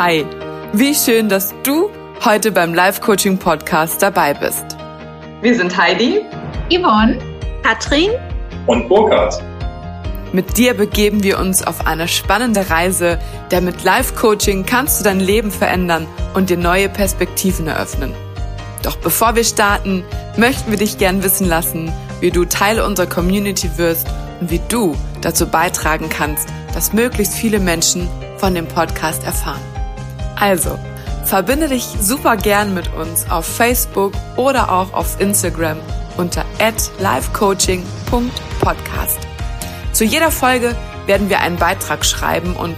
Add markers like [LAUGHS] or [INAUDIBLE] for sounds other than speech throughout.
Hi, wie schön, dass du heute beim Live Coaching Podcast dabei bist. Wir sind Heidi, Yvonne, Katrin und Burkhard. Mit dir begeben wir uns auf eine spannende Reise, denn mit Live Coaching kannst du dein Leben verändern und dir neue Perspektiven eröffnen. Doch bevor wir starten, möchten wir dich gern wissen lassen, wie du Teil unserer Community wirst und wie du dazu beitragen kannst, dass möglichst viele Menschen von dem Podcast erfahren. Also, verbinde dich super gern mit uns auf Facebook oder auch auf Instagram unter livecoaching.podcast. Zu jeder Folge werden wir einen Beitrag schreiben und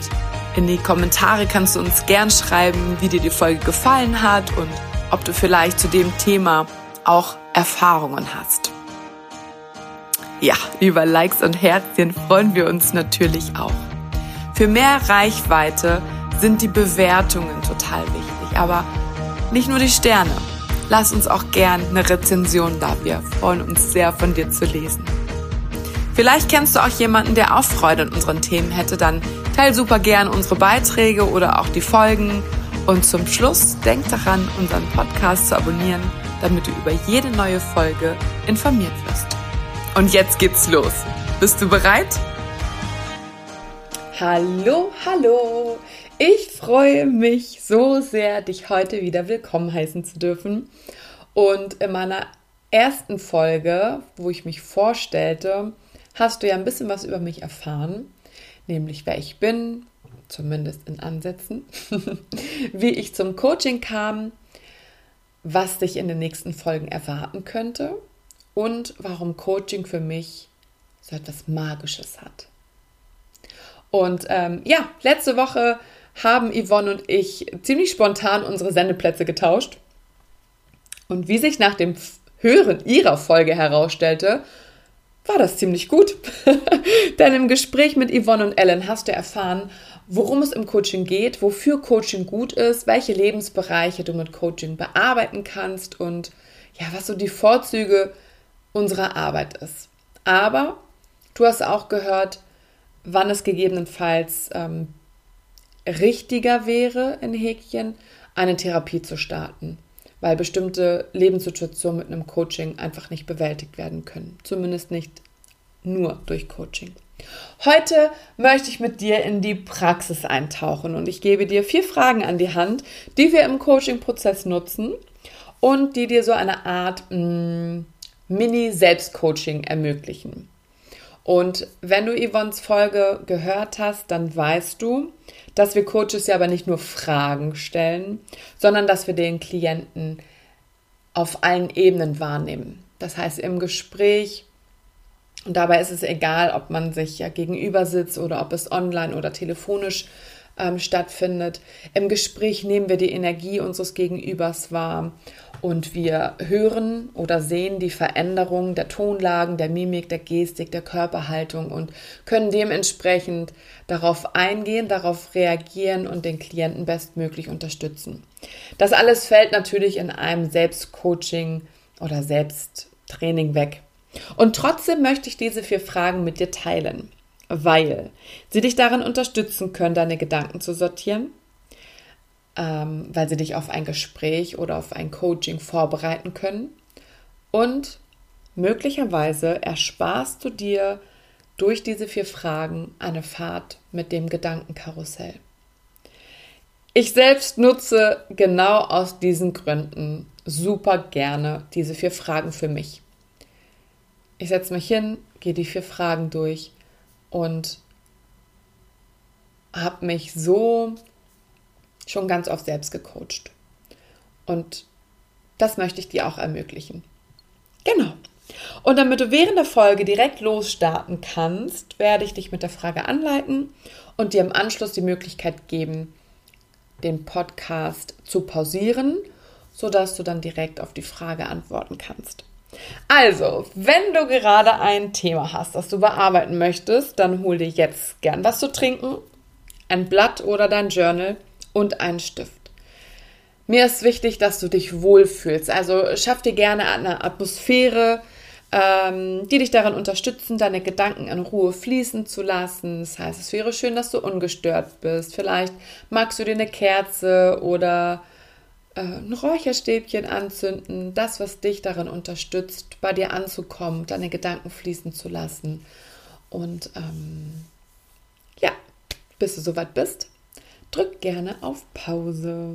in die Kommentare kannst du uns gern schreiben, wie dir die Folge gefallen hat und ob du vielleicht zu dem Thema auch Erfahrungen hast. Ja, über Likes und Herzchen freuen wir uns natürlich auch. Für mehr Reichweite sind die Bewertungen total wichtig, aber nicht nur die Sterne. Lass uns auch gern eine Rezension da. Wir freuen uns sehr, von dir zu lesen. Vielleicht kennst du auch jemanden, der auch Freude an unseren Themen hätte, dann teil super gern unsere Beiträge oder auch die Folgen. Und zum Schluss denk daran, unseren Podcast zu abonnieren, damit du über jede neue Folge informiert wirst. Und jetzt geht's los. Bist du bereit? Hallo, hallo. Ich freue mich so sehr, dich heute wieder willkommen heißen zu dürfen. Und in meiner ersten Folge, wo ich mich vorstellte, hast du ja ein bisschen was über mich erfahren, nämlich wer ich bin, zumindest in Ansätzen, [LAUGHS] wie ich zum Coaching kam, was dich in den nächsten Folgen erwarten könnte und warum Coaching für mich so etwas Magisches hat. Und ähm, ja, letzte Woche haben Yvonne und ich ziemlich spontan unsere Sendeplätze getauscht. Und wie sich nach dem Hören ihrer Folge herausstellte, war das ziemlich gut. [LAUGHS] Denn im Gespräch mit Yvonne und Ellen hast du erfahren, worum es im Coaching geht, wofür Coaching gut ist, welche Lebensbereiche du mit Coaching bearbeiten kannst und ja, was so die Vorzüge unserer Arbeit ist. Aber du hast auch gehört, wann es gegebenenfalls ähm, richtiger wäre, in Häkchen, eine Therapie zu starten, weil bestimmte Lebenssituationen mit einem Coaching einfach nicht bewältigt werden können. Zumindest nicht nur durch Coaching. Heute möchte ich mit dir in die Praxis eintauchen und ich gebe dir vier Fragen an die Hand, die wir im Coaching-Prozess nutzen und die dir so eine Art mm, Mini-Selbstcoaching ermöglichen. Und wenn du Yvonnes Folge gehört hast, dann weißt du, dass wir Coaches ja aber nicht nur Fragen stellen, sondern dass wir den Klienten auf allen Ebenen wahrnehmen. Das heißt, im Gespräch, und dabei ist es egal, ob man sich ja gegenüber sitzt oder ob es online oder telefonisch ähm, stattfindet. Im Gespräch nehmen wir die Energie unseres Gegenübers wahr und wir hören oder sehen die Veränderung der Tonlagen, der Mimik, der Gestik, der Körperhaltung und können dementsprechend darauf eingehen, darauf reagieren und den Klienten bestmöglich unterstützen. Das alles fällt natürlich in einem Selbstcoaching oder Selbsttraining weg. Und trotzdem möchte ich diese vier Fragen mit dir teilen, weil sie dich darin unterstützen können, deine Gedanken zu sortieren, ähm, weil sie dich auf ein Gespräch oder auf ein Coaching vorbereiten können. Und möglicherweise ersparst du dir durch diese vier Fragen eine Fahrt mit dem Gedankenkarussell. Ich selbst nutze genau aus diesen Gründen super gerne diese vier Fragen für mich. Ich setze mich hin, gehe die vier Fragen durch und habe mich so schon ganz oft selbst gecoacht. Und das möchte ich dir auch ermöglichen. Genau. Und damit du während der Folge direkt losstarten kannst, werde ich dich mit der Frage anleiten und dir im Anschluss die Möglichkeit geben, den Podcast zu pausieren, sodass du dann direkt auf die Frage antworten kannst. Also, wenn du gerade ein Thema hast, das du bearbeiten möchtest, dann hol dir jetzt gern was zu trinken, ein Blatt oder dein Journal und einen Stift. Mir ist wichtig, dass du dich wohlfühlst. Also schaff dir gerne eine Atmosphäre, ähm, die dich darin unterstützen, deine Gedanken in Ruhe fließen zu lassen. Das heißt, es wäre schön, dass du ungestört bist. Vielleicht magst du dir eine Kerze oder ein Räucherstäbchen anzünden. Das, was dich darin unterstützt, bei dir anzukommen, deine Gedanken fließen zu lassen. Und ähm, ja, bis du soweit bist, drück gerne auf Pause.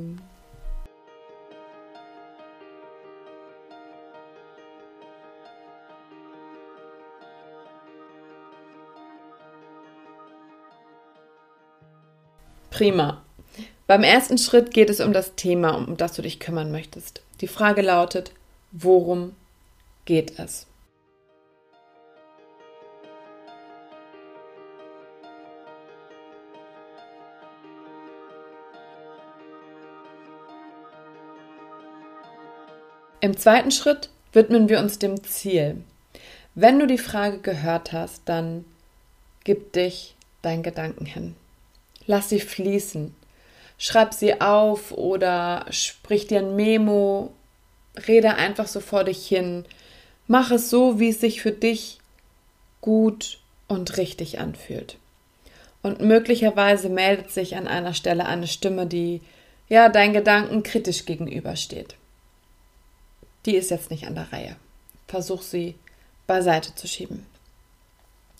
Prima. Beim ersten Schritt geht es um das Thema, um das du dich kümmern möchtest. Die Frage lautet, worum geht es? Im zweiten Schritt widmen wir uns dem Ziel. Wenn du die Frage gehört hast, dann gib dich deinen Gedanken hin. Lass sie fließen. Schreib sie auf oder sprich dir ein Memo. Rede einfach so vor dich hin. Mach es so, wie es sich für dich gut und richtig anfühlt. Und möglicherweise meldet sich an einer Stelle eine Stimme, die ja deinen Gedanken kritisch gegenübersteht. Die ist jetzt nicht an der Reihe. Versuch sie beiseite zu schieben.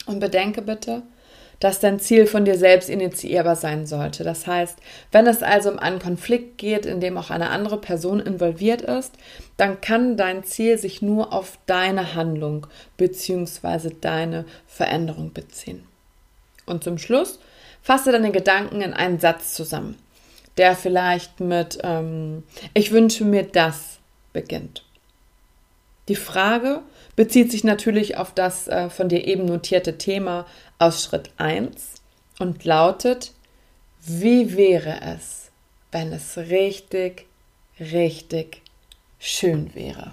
Und bedenke bitte, dass dein Ziel von dir selbst initiierbar sein sollte. Das heißt, wenn es also um einen Konflikt geht, in dem auch eine andere Person involviert ist, dann kann dein Ziel sich nur auf deine Handlung bzw. deine Veränderung beziehen. Und zum Schluss fasse deine Gedanken in einen Satz zusammen, der vielleicht mit ähm, Ich wünsche mir das beginnt. Die Frage bezieht sich natürlich auf das äh, von dir eben notierte Thema aus Schritt 1 und lautet, wie wäre es, wenn es richtig, richtig schön wäre?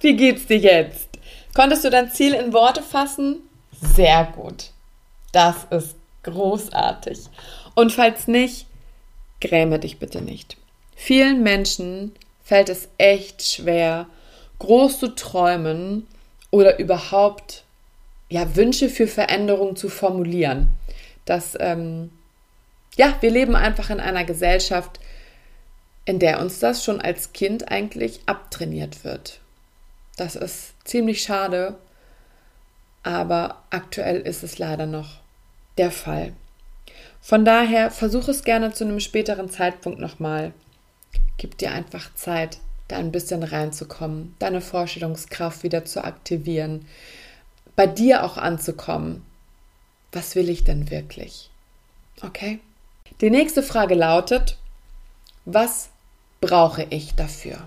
Wie geht's dir jetzt? Konntest du dein Ziel in Worte fassen? Sehr gut. Das ist großartig. Und falls nicht, gräme dich bitte nicht. Vielen Menschen fällt es echt schwer, groß zu träumen oder überhaupt ja, Wünsche für Veränderung zu formulieren. Das, ähm, ja, wir leben einfach in einer Gesellschaft, in der uns das schon als Kind eigentlich abtrainiert wird. Das ist ziemlich schade, aber aktuell ist es leider noch der Fall. Von daher versuch es gerne zu einem späteren Zeitpunkt nochmal. Gib dir einfach Zeit, da ein bisschen reinzukommen, deine Vorstellungskraft wieder zu aktivieren, bei dir auch anzukommen. Was will ich denn wirklich? Okay? Die nächste Frage lautet, was brauche ich dafür?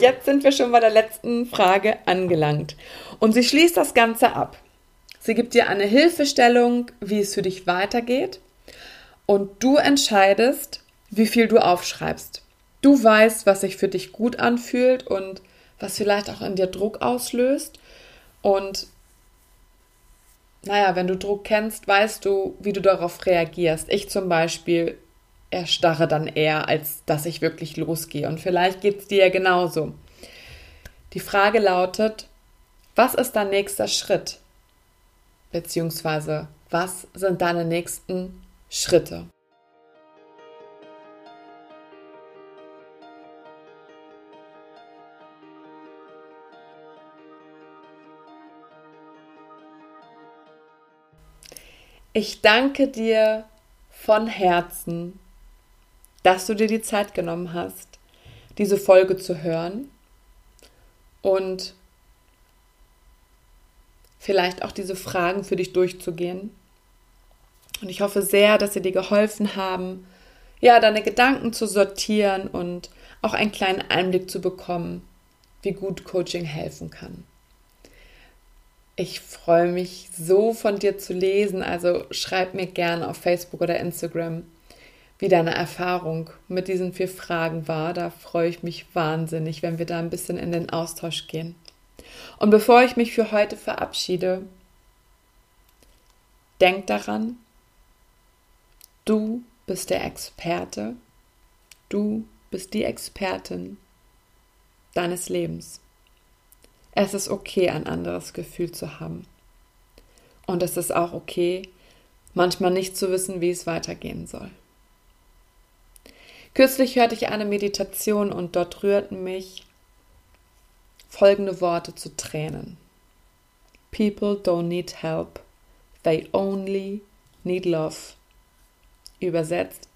Jetzt sind wir schon bei der letzten Frage angelangt. Und sie schließt das Ganze ab. Sie gibt dir eine Hilfestellung, wie es für dich weitergeht. Und du entscheidest, wie viel du aufschreibst. Du weißt, was sich für dich gut anfühlt und was vielleicht auch in dir Druck auslöst. Und naja, wenn du Druck kennst, weißt du, wie du darauf reagierst. Ich zum Beispiel erstarre dann eher, als dass ich wirklich losgehe. Und vielleicht geht es dir ja genauso. Die Frage lautet, was ist dein nächster Schritt? Beziehungsweise, was sind deine nächsten Schritte? Ich danke dir von Herzen dass du dir die Zeit genommen hast, diese Folge zu hören und vielleicht auch diese Fragen für dich durchzugehen. Und ich hoffe sehr, dass sie dir geholfen haben, ja, deine Gedanken zu sortieren und auch einen kleinen Einblick zu bekommen, wie gut Coaching helfen kann. Ich freue mich so von dir zu lesen, also schreib mir gerne auf Facebook oder Instagram, wie deine Erfahrung mit diesen vier Fragen war. Da freue ich mich wahnsinnig, wenn wir da ein bisschen in den Austausch gehen. Und bevor ich mich für heute verabschiede, denk daran, du bist der Experte, du bist die Expertin deines Lebens. Es ist okay, ein anderes Gefühl zu haben. Und es ist auch okay, manchmal nicht zu wissen, wie es weitergehen soll. Kürzlich hörte ich eine Meditation und dort rührten mich folgende Worte zu Tränen. People don't need help, they only need love. Übersetzt,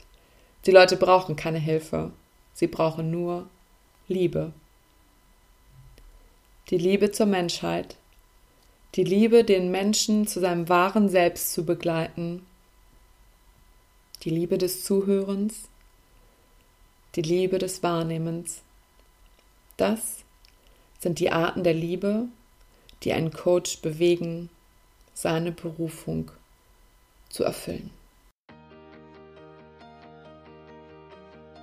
die Leute brauchen keine Hilfe, sie brauchen nur Liebe. Die Liebe zur Menschheit, die Liebe, den Menschen zu seinem wahren Selbst zu begleiten, die Liebe des Zuhörens, die Liebe des Wahrnehmens. Das sind die Arten der Liebe, die einen Coach bewegen, seine Berufung zu erfüllen.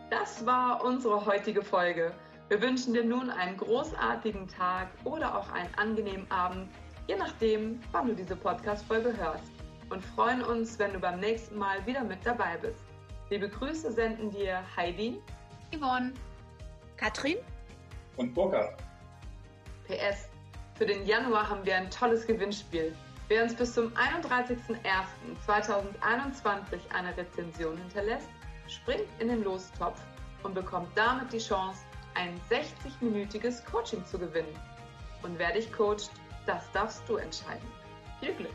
Das war unsere heutige Folge. Wir wünschen dir nun einen großartigen Tag oder auch einen angenehmen Abend, je nachdem, wann du diese Podcast-Folge hörst. Und freuen uns, wenn du beim nächsten Mal wieder mit dabei bist. Liebe Grüße senden dir Heidi Yvonne, Katrin und Burkhard. PS. Für den Januar haben wir ein tolles Gewinnspiel. Wer uns bis zum 31.01.2021 eine Rezension hinterlässt, springt in den Lostopf und bekommt damit die Chance, ein 60-minütiges Coaching zu gewinnen. Und wer dich coacht, das darfst du entscheiden. Viel Glück!